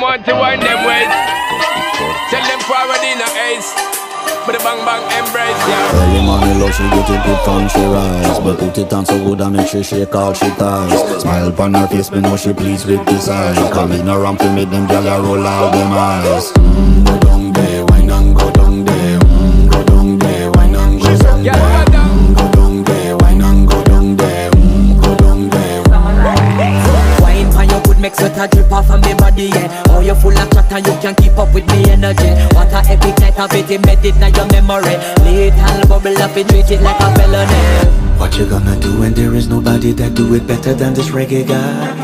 them want to wind them ways. Tell them forward in a ace. But the bang bang embrace, yeah. Early morning love, she get it good from she rise. But put it on so good I make she shake all she ties. Smile upon her face, me know she pleased with this eyes Come in around to make them gyal roll out them eyes. Mm, Go down there, wine and go down there. Mm, Go down there, wine and go down there. Go down there, wine and go down there. Go down there. Wine pan your good make sweat a drip off of me body, yeah you full of chat and you can't keep up with me energy What a epic night of it, embedded in your memory Little bubble up and treat it like a felony What you gonna do when there is nobody that do it better than this reggae guy?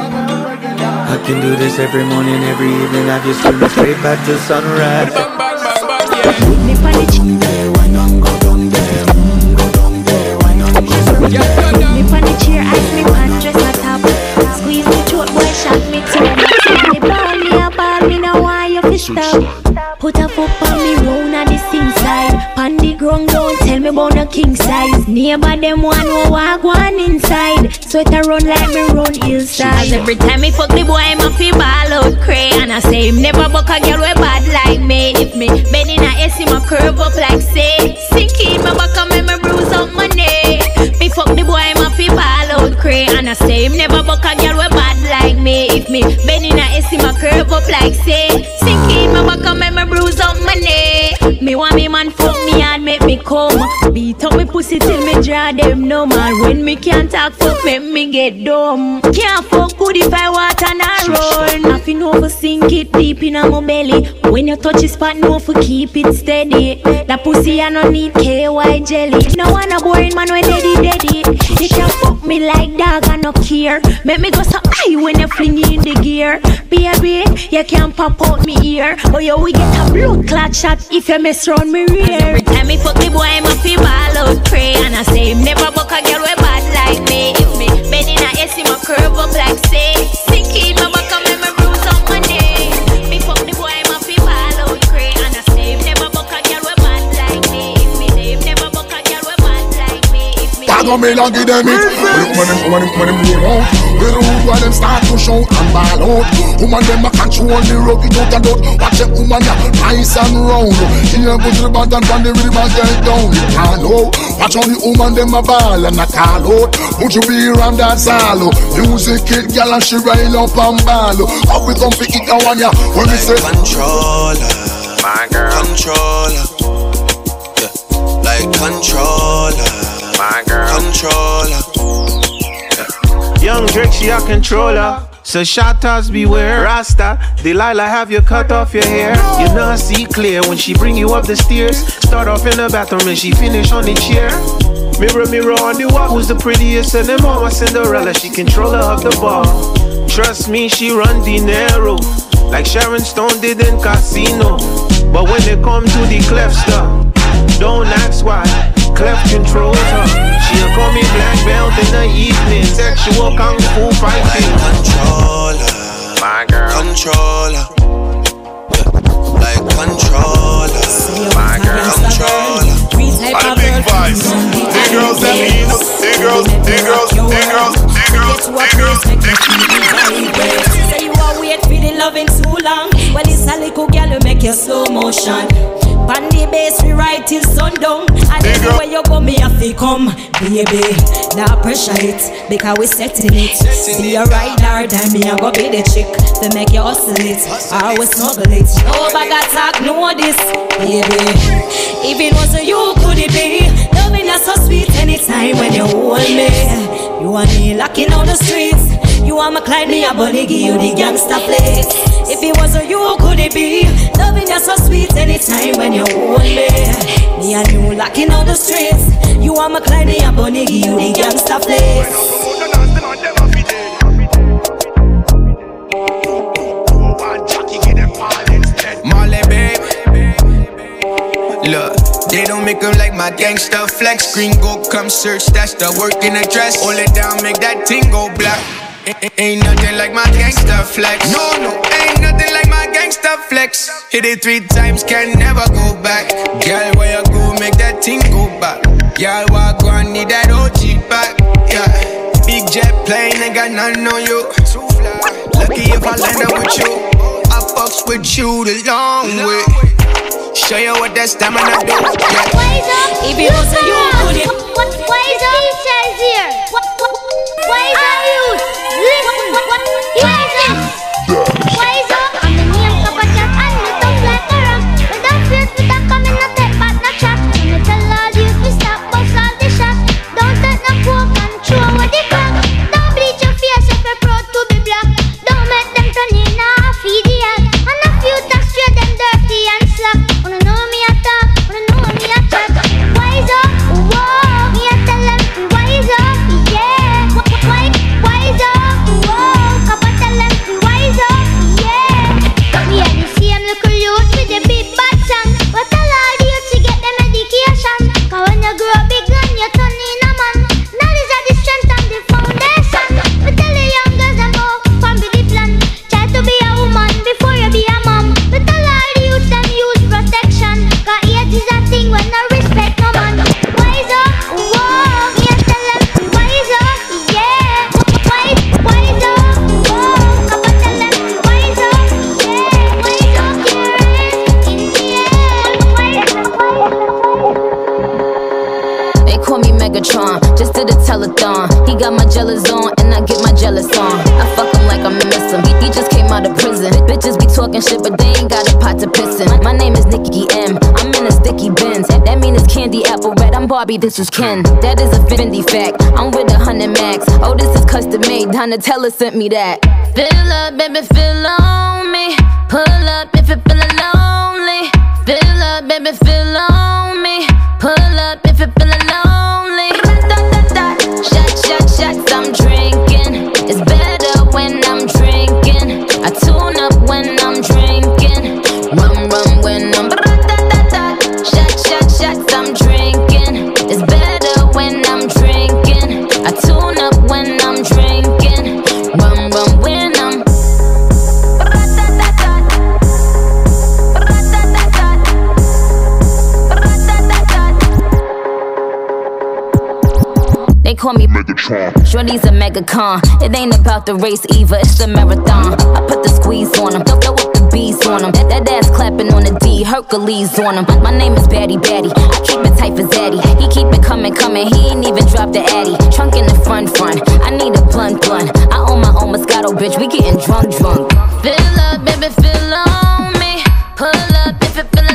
I can do this every morning, every evening Have you screaming straight back to sunrise yeah. Me for the Go down there, wine and go down there mm, Go down there, wine and go down Yeah, there go down. me for the chair, ice me pants, dress a top. Squeeze me throat, boy, shot me too. Stop. Put a foot on me round at the sing side. Pan the ground, don't tell me about no king size. Neighbor them one who walk one inside. Sweater run like me run hillside. Every time me fuck the boy, I'm a fi ball out cray. And I say him never buck a girl we bad like me. If me bend in a S, him a curve up like say. Sink in my back and me bruise out my neck. Me fuck the boy, I'm a fi ball out cray. And I say him never buck a girl we bad like me. If me bend in a S, him a curve up like say. Sink in my back make me bruise out my neck. Me want me man fuck me and make me come. Beat up me pussy till me draw them numb. And when me can't talk, fuck make me get dumb. Can't fuck good if I want and I run. Nothing over sink it deep in my belly. When you touch the spot, no for keep it steady. That pussy I no need KY jelly. No one a boring man when daddy daddy. You can fuck me like dog I no care. Make me go so high when you fling in the gear. Baby, you can pop out me ear. Oh yo, we get a blood clot shot if you mess around me. Every time me fuck the boy, I'm a feel ball out pray. And I say him never buck a girl we bad like me. If me bend in a S, him curve up like say. Sink in my If me Bag on me and give them it. Look when them when them when them roll out. The road where them start to shout and ball out. Woman them a control the road it out and out. Watch them woman ya nice and round. Here go to the bottom from the rhythm and get down. You can't know. Watch how the woman them a ball and a call out. Would you be around that salo? Music it, girl and she rail up and ball. How we come pick it down ya? When we say Controller, my girl. Controller, yeah. Like controller, my girl. Controller. Young Drake, she a controller. So shatters beware, Rasta. Delilah have you cut off your hair. You not see clear when she bring you up the stairs. Start off in the bathroom and she finish on the chair. Mirror, mirror on the wall, who's the prettiest? And them mama Cinderella, she controller of the ball. Trust me, she run dinero like Sharon Stone did in Casino. But when it come to the clef stuff, don't ask why. Clef controls her. She'll call me black belt in the evening. Sexual kung fu Like fighting. controller, my girl. Controller. Like controller, my girl. Controller. All the big vibes. The girls that mean, the girls, the girls, the girls, the girls, the girls, the girls. Say you are wait for the loving too long. Little girl who make you slow motion. Pan the bass, we ride till sundown. And anywhere you go, me have to come, baby. Now pressure it because we setting it. Be a rider, then me I go be the chick to make you hustle it. I will snuggle it. No bag of talk, no this, baby. If it wasn't you, could it be? Loving us so sweet anytime when you hold me. You and me locking on the streets. You are my Clyde, me a bunny, give you the gangsta place. If it wasn't you, could it be? Loving you so sweet anytime when you hold me. Me and you locking on the streets. You are my Clyde, me a bunny, give you the gangsta place. Look, they don't make them like my gangsta flex. Green go come search, that's the work in working address. Hold it down, make that ting go black. Ain't nothing like my gangsta flex. No, no, ain't nothing like my gangsta flex. Hit it three times, can never go back. Girl, where you go, make that thing go back. Y'all walk on, need that OG back. Yeah, big jet plane, ain't got nothing on you. Lucky if I land up with you. I fucks with you the long way. Show you what that stamina do. Yeah. If it you, would it? What, what, what is DJ's here? What, what, rich as Ken. That is a fendi fact. I'm with a hundred max. Oh, this is custom made. Donatella sent me that. Fill up, baby, fill on me. Pull up if you're feeling lonely. Fill up, baby, fill on me. Shorty's a mega con. It ain't about the race either, it's the marathon. I put the squeeze on him, throw, throw up the bees on him. That, that ass clapping on the D, Hercules on him. My name is Batty Batty, I keep it tight for Zaddy. He keep it coming, coming, he ain't even dropped the Addy. Trunk in the front, front. I need a blunt, blunt. I own my own Moscato, bitch, we getting drunk, drunk. Fill up, baby, fill on me. Pull up if it feel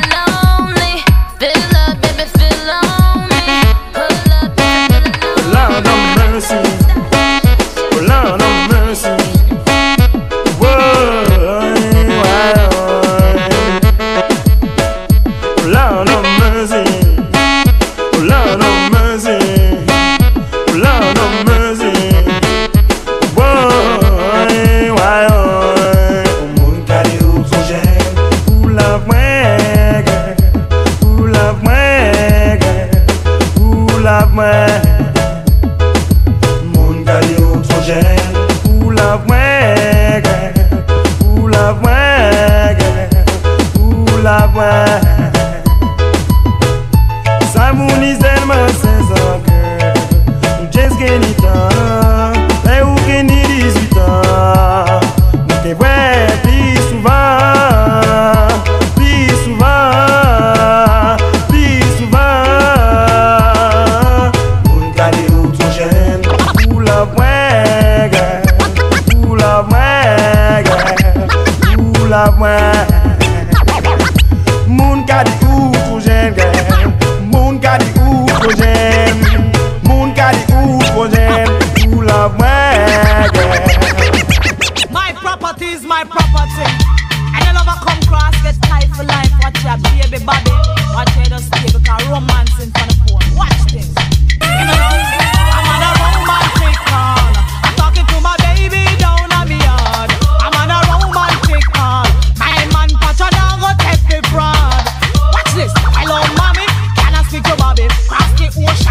I'm se zacă Nu ce Bobby. Cross the ocean.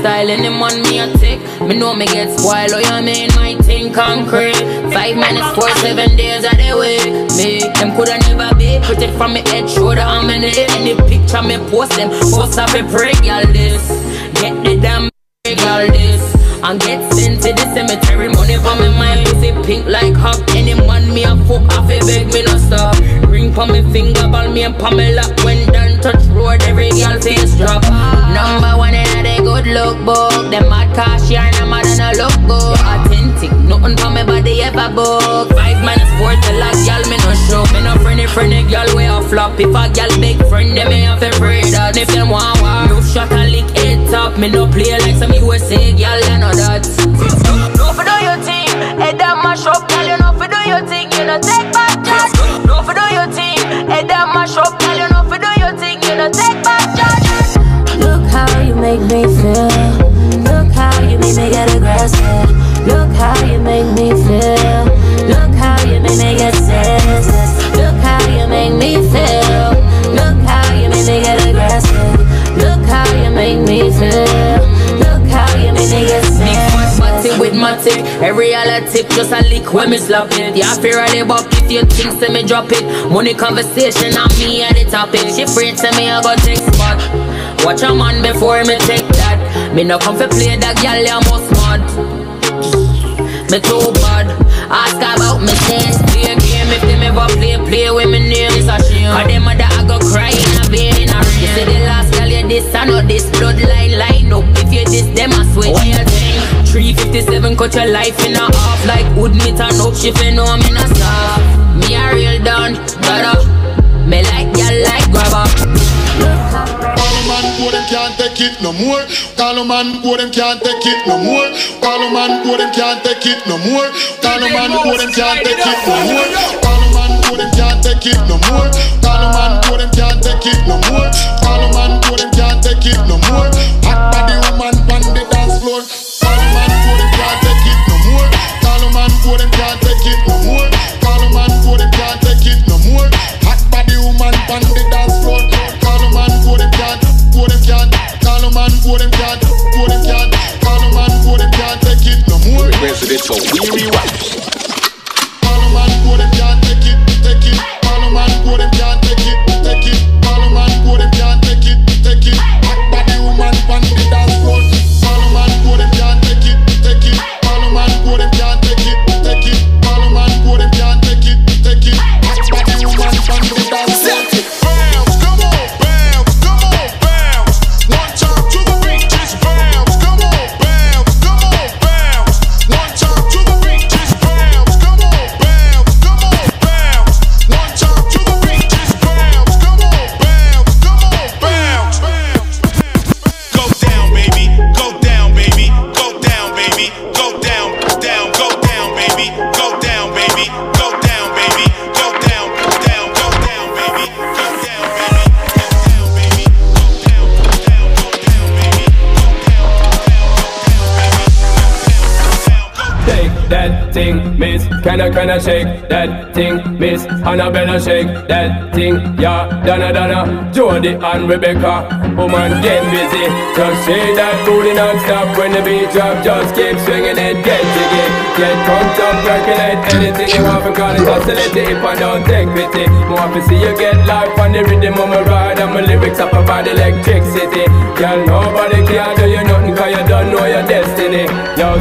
Lifestyle, any man me a take. Me know me get spoiled, oh you mean my thing concrete. Five minutes, four, seven days of the way. Me, them coulda never be. Put it from me head, shoulder, and me neck. Any picture me post them, post up a pray, girl this. Get the damn girl this. And get sent to the cemetery. Money for me mind pussy pink like hop Any man me a fuck off a beg me no stop. Ring for me finger ball me and Pamela. When done touch road every girl face drop. Number one in a good look book. Them mad here and I'm mad and I look good Authentic, nothing for me body ever book Five minutes four till a girl me no show Me no friendly friendly girl way a flop If a girl big friend them me have to pray that If them want war, no shot a lick head top Me no play like some USA girl and know that. No for do your thing, head down mash up, girl. You know for do your thing, you know take back charge. No for do your thing, head down mash up, girl. You know for do your thing, you know take back charge. Look how you make me feel. Look how you make me get aggressive. Look how you make me feel. Look how you make me get senseless. Look how you make me feel. Look how you make me get aggressive. Look how you make me feel. Look how you make me get with matty, every other tip just a lick when me slap it. Yeah, fear of the buck if you think say me drop it. Money conversation on me at the topic. She afraid to me I go take spot. Watch a man before me take that. Me no come for play that girl, you must. Me too bad. Ask about me sense. Play a game if them ever play, play with me name. It's a shame. Cause them mother I go cry in a vein in a rain. You see the last girl you this, I know this bloodline line up. If you this, them I you think? 357 cut your life in a half like wood meat and up. She fin know I'm in take it no more. Call a man go them can't take it no more. Call a man go them can't take it no more. Call a man go them can't take it no more. Call a man go them can't take it no more. Call a man go them can't take it no more. Call a man go them can't take it no more. Resident for Weary shake that thing, miss? Annabella shake that thing, yeah. Donna, Donna, Jody and Rebecca. Woman, get busy. Just shake that booty non-stop when the beat drop. Just keep swinging it, get jiggy. Get drunk, up, percolate anything you want to call it if I don't take pity. More to see you get life on the rhythm of my ride and my lyrics up about electricity. Girl, nobody can do you nothing cause you don't know your destiny. Yo,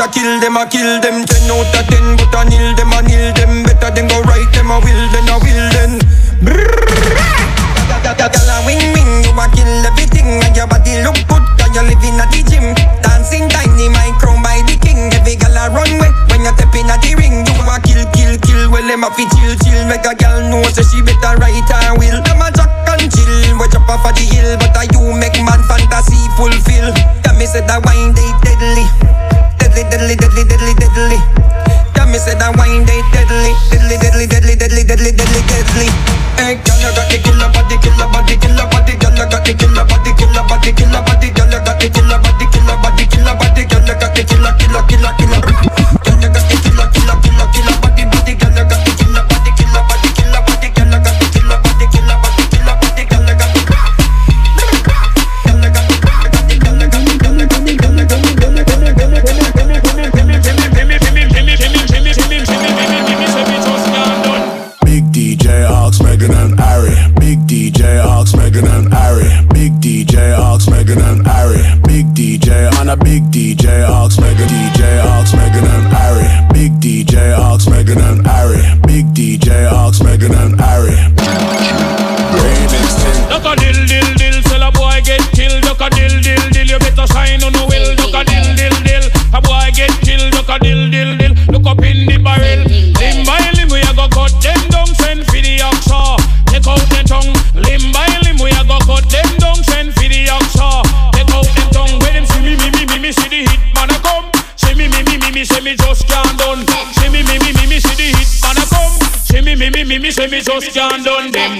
a kill them, a kill them. Ten out of ten, but a nil them, a nil them. Better than go right them, a will then, a will then. Girl, a wing wing, you a kill everything, and your body look good, 'cause you living at the gym. Dancing my crown king. Every girl a run way when you step in at the ring. You a kill, kill, kill. Well, them a fi chill, chill. Make a girl DJ Ox, Megan DJ Ox, Megan and Ari. Big DJ Ox, Megan and Ari. Big DJ Ox, and can't done. Them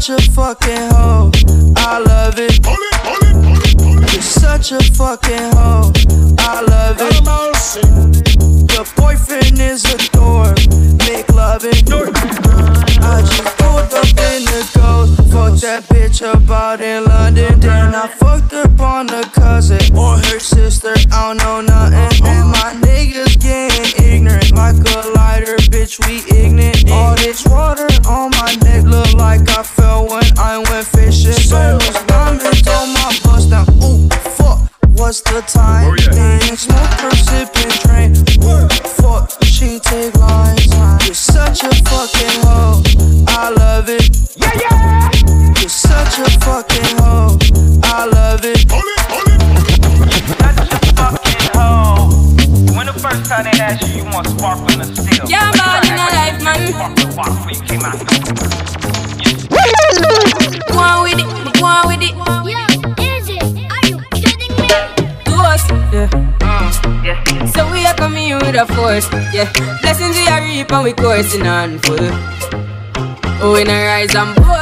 Such a fucking hoe. I love it. You're such a fucking hoe. I love it. Your boyfriend is a dork. Make love it. I just pulled up in the ghost. Fucked that bitch about out in London. Then I fucked up on the cousin or her sister. I don't know nothing. And my niggas getting ignorant like a bitch. We ignorant. All this water on my neck look like I fell when I went fishing. So much diamonds on my bust down. Ooh, fuck. What's the time? Then smoke her sipping train. Ooh, fuck. She take lines. You're such a fucking hoe. I love it. Yeah, yeah. You're such a fucking hoe. I love it. When asked you, you want sparkling or still? Yeah, man, in a life, man. Sparkling water before you came out. Go on with it, go on with it. Toast, mm, yeah. So we are coming here with a force, yeah. Blessings we are reap and we coursing on full. Oh, we not rise and boast.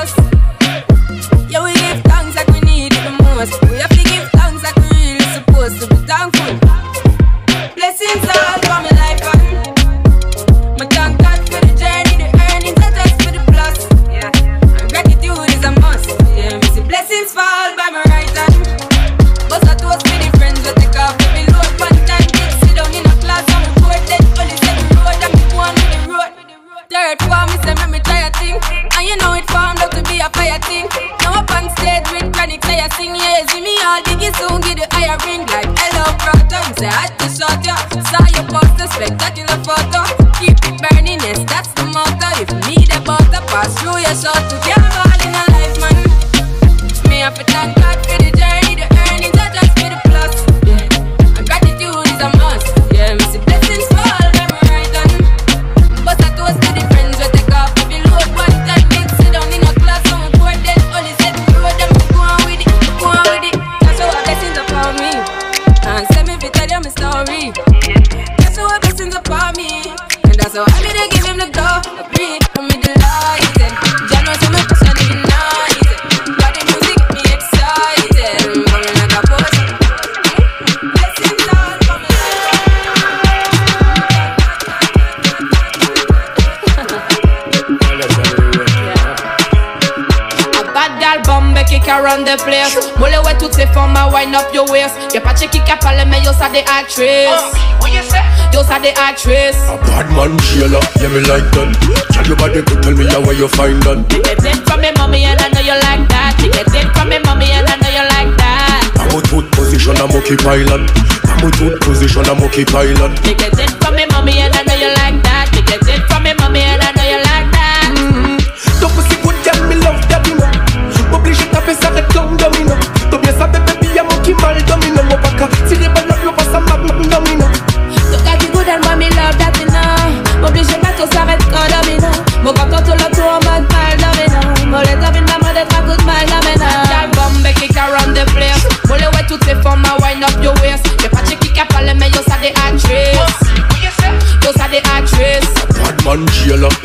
us all together. The place. Moule ouais toutes ces formes à wind up your waist? Y'a pas de qui a parlé mais yo ça des actrices Yo ça des actrices Bad man Sheila, yeah me like that Tell your body to tell me how where you find that Get it from me mommy and I know you like that. You Get it from me mommy and I know you like that. I'm a good position, I'm okay pilot. I'm a good position, I'm okay pilot. You Get it from me mommy and I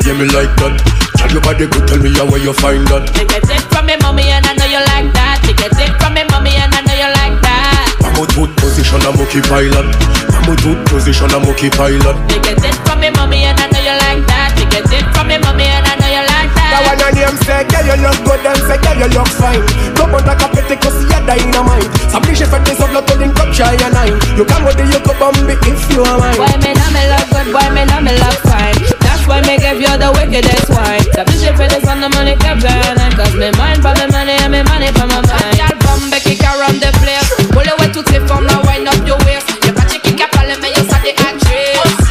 yeah me like that. Tell your body to tell me how where you find that. You get it from me mommy and I know you like that. You get it from me mommy and I know you like that. I'm a good position, I'm okay pilot. I'm a good position, I'm okay pilot. You get it from me mommy and I know you like that. You get it from me mommy and I know you like That. That one your name say, girl you look good and say, girl you look fine. Come on like a petty cause you dynamite. S'oblige fait des autres l'autre d'une comme shy and nine. You can go the you go bombi if you are mine. Why me not me love good, why me not me love fine. That's why me give you the wickedest wine. The bitch for this on the money kept burning. Cause me mind for me money and me money for my mind. Y'all bombe kick around the place. Moule ouais toutes ces formes now wind up your waist. Y'a pas de qui a parlé mais yo ça des actrices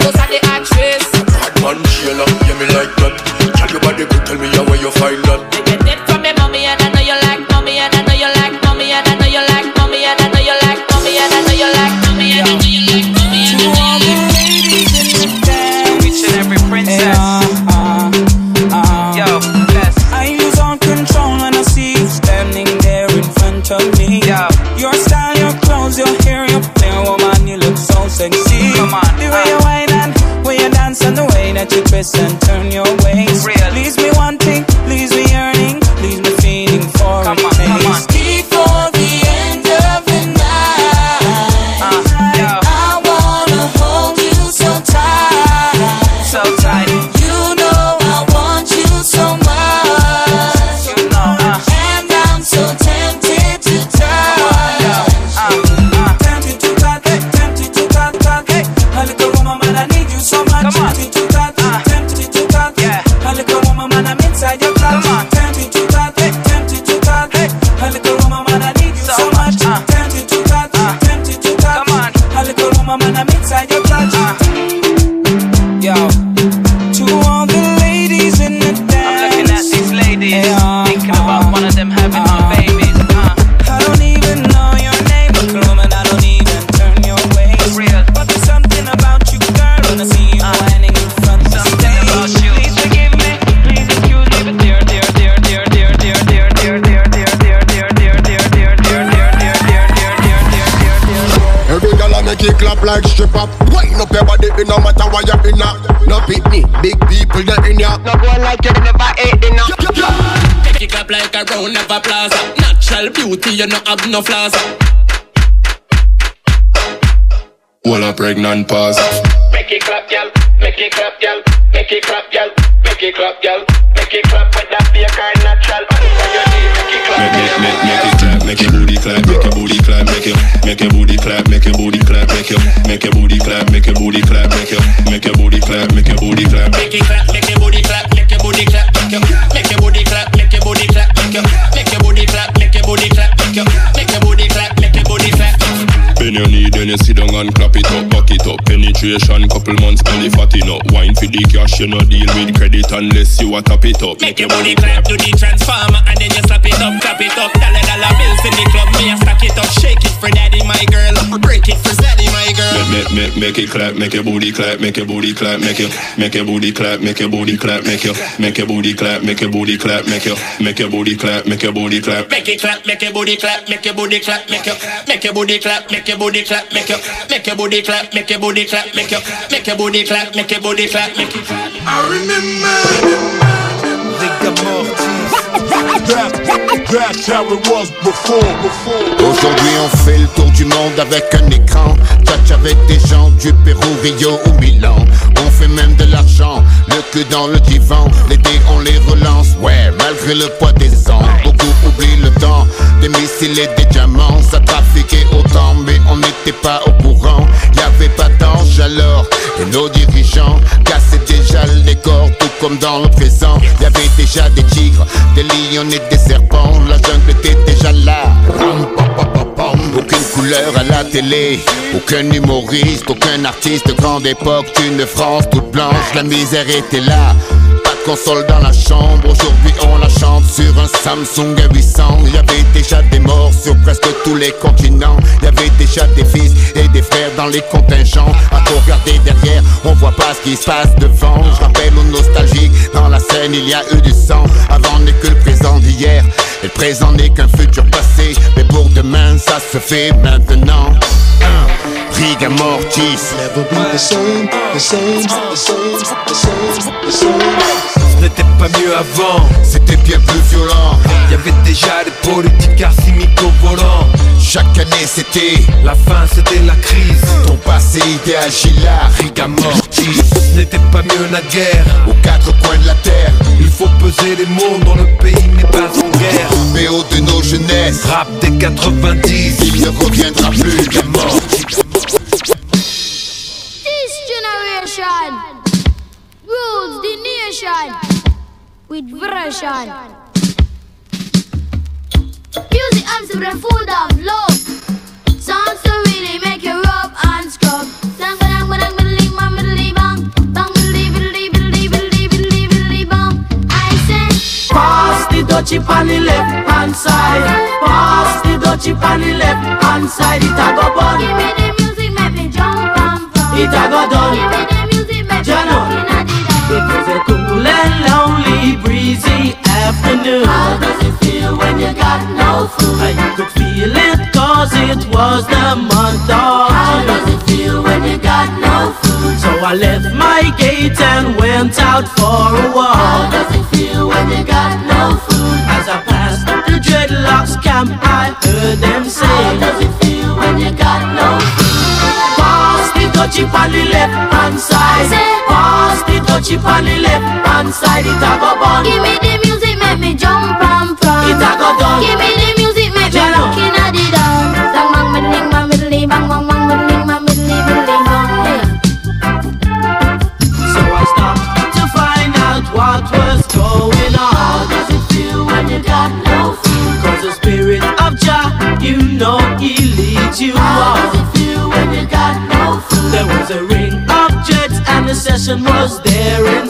Yo ça des actrices Bad man Sheila, yeah me like that. Tell your body to tell me how where you find that listen. Big people you in ya. No go like you never ate dinner. Make it clap like a round of applause. Natural beauty, you no have no flaws. Well a pregnant pause Make it clap, girl. Make it clap, girl. Make it clap, girl. Make it clap, girl. Make it clap with that be a kind natural. When you need, make it clap. Make it, make, make it clap, make your make your booty clap, make your booty clap, make your make your booty clap, make your booty clap, make your make your booty clap, make your booty clap, make your clap, make your booty clap, make your booty clap, make your booty clap, make your booty clap, make your make your booty clap, make your booty clap, make your make your booty clap, make your booty clap. Bend your knee, then you sit down and clap penetration, couple months belly fatting up. Wine for the cash, you no deal with credit unless you a top it up. Make your body clap to the transformer and then you slap it up, clap it up. Dollar dollar bills in the club, me a stack it up, shake it for daddy, my girl. Break it for zaddy, my girl. Make, make, make, make it clap, make your booty clap, make your booty clap, make your, make your booty clap, make your booty clap, make your, make your booty clap, make your booty clap, make your, make your booty clap, make your booty clap. Make it clap, make your booty clap, make your booty clap, make your, make your booty clap, make your booty clap, make your, make your booty clap, make your booty clap, make your, make your booty clap, make your booty clap, make it clap. I remember. That, that's how it was before, before. Aujourd'hui on fait le tour du monde avec un écran Tchatch avec des gens du Pérou, Rio ou Milan On fait même de l'argent, le cul dans le divan Les dés on les relance, ouais, malgré le poids des ans missiles et des diamants Ça trafiquait autant mais on n'était pas au courant. Y'avait pas d'ange alors, et nos dirigeants Cassaient déjà le décor, tout comme dans le présent. Y'avait déjà des tigres, des lions et des serpents. La jungle était déjà là. Aucune couleur à la télé Aucun humoriste, aucun artiste. De grande époque Une France toute blanche, la misère était là console dans la chambre. Aujourd'hui on la chante sur un Samsung A800 Il y avait déjà des morts sur presque tous les continents. Il y avait déjà des fils et des frères dans les contingents. À trop regarder derrière, on voit pas ce qui se passe devant. Je rappelle aux nostalgiques, dans la scène il y a eu du sang. Avant n'est que le présent d'hier. Et le présent n'est qu'un futur passé. Mais pour demain ça se fait maintenant Riga Mortis Never be the same, the same, the same, the same, the same. Ce n'était pas mieux avant, c'était bien plus violent. Il y avait déjà des politiques arsimiques au volant. Chaque année c'était La fin, c'était la crise. ton passé idéal Gila, Riga Mortis Ce n'était pas mieux naguère. Aux quatre coins de la terre Il faut peser les mots dont le pays n'est pas en guerre. BO de nos jeunesses Rap des 90. Il ne reviendra plus, Riga Mortis generation rules the nation with version. Music and the food of love. Songs to really make you rub and scrub. Dang, dang, bang, bang. Bang, bang. I say, Pass the dutchie on the left hand side. Pass the dutchie on the left hand side. It a go bun. give me the music, make me jump and from. It a go done. Was a cool and lonely, breezy afternoon. How does it feel when you got no food? And you could feel it cause it was the month of How does it feel when you got no food? So I left my gate and went out for a walk. How does it feel when you got no food? As I passed the dreadlocks camp, I heard them say, How does it feel when you got no food? Pass the dutchie on the left hand side. Pass dutchie on the left hand side. It a go bun. Give me the music, make me jump and from. It a go done. Give me the music, make me Jano. rockin' at the dawn. Bang bang middling, bang middling, bang bang bang middling, bang middling, middling, bang. So I stopped to find out what was going on. How does it feel when you got no food? Cause the spirit of Jah, you know he leads you How does it feel when you got no food? There was a ring and the session was there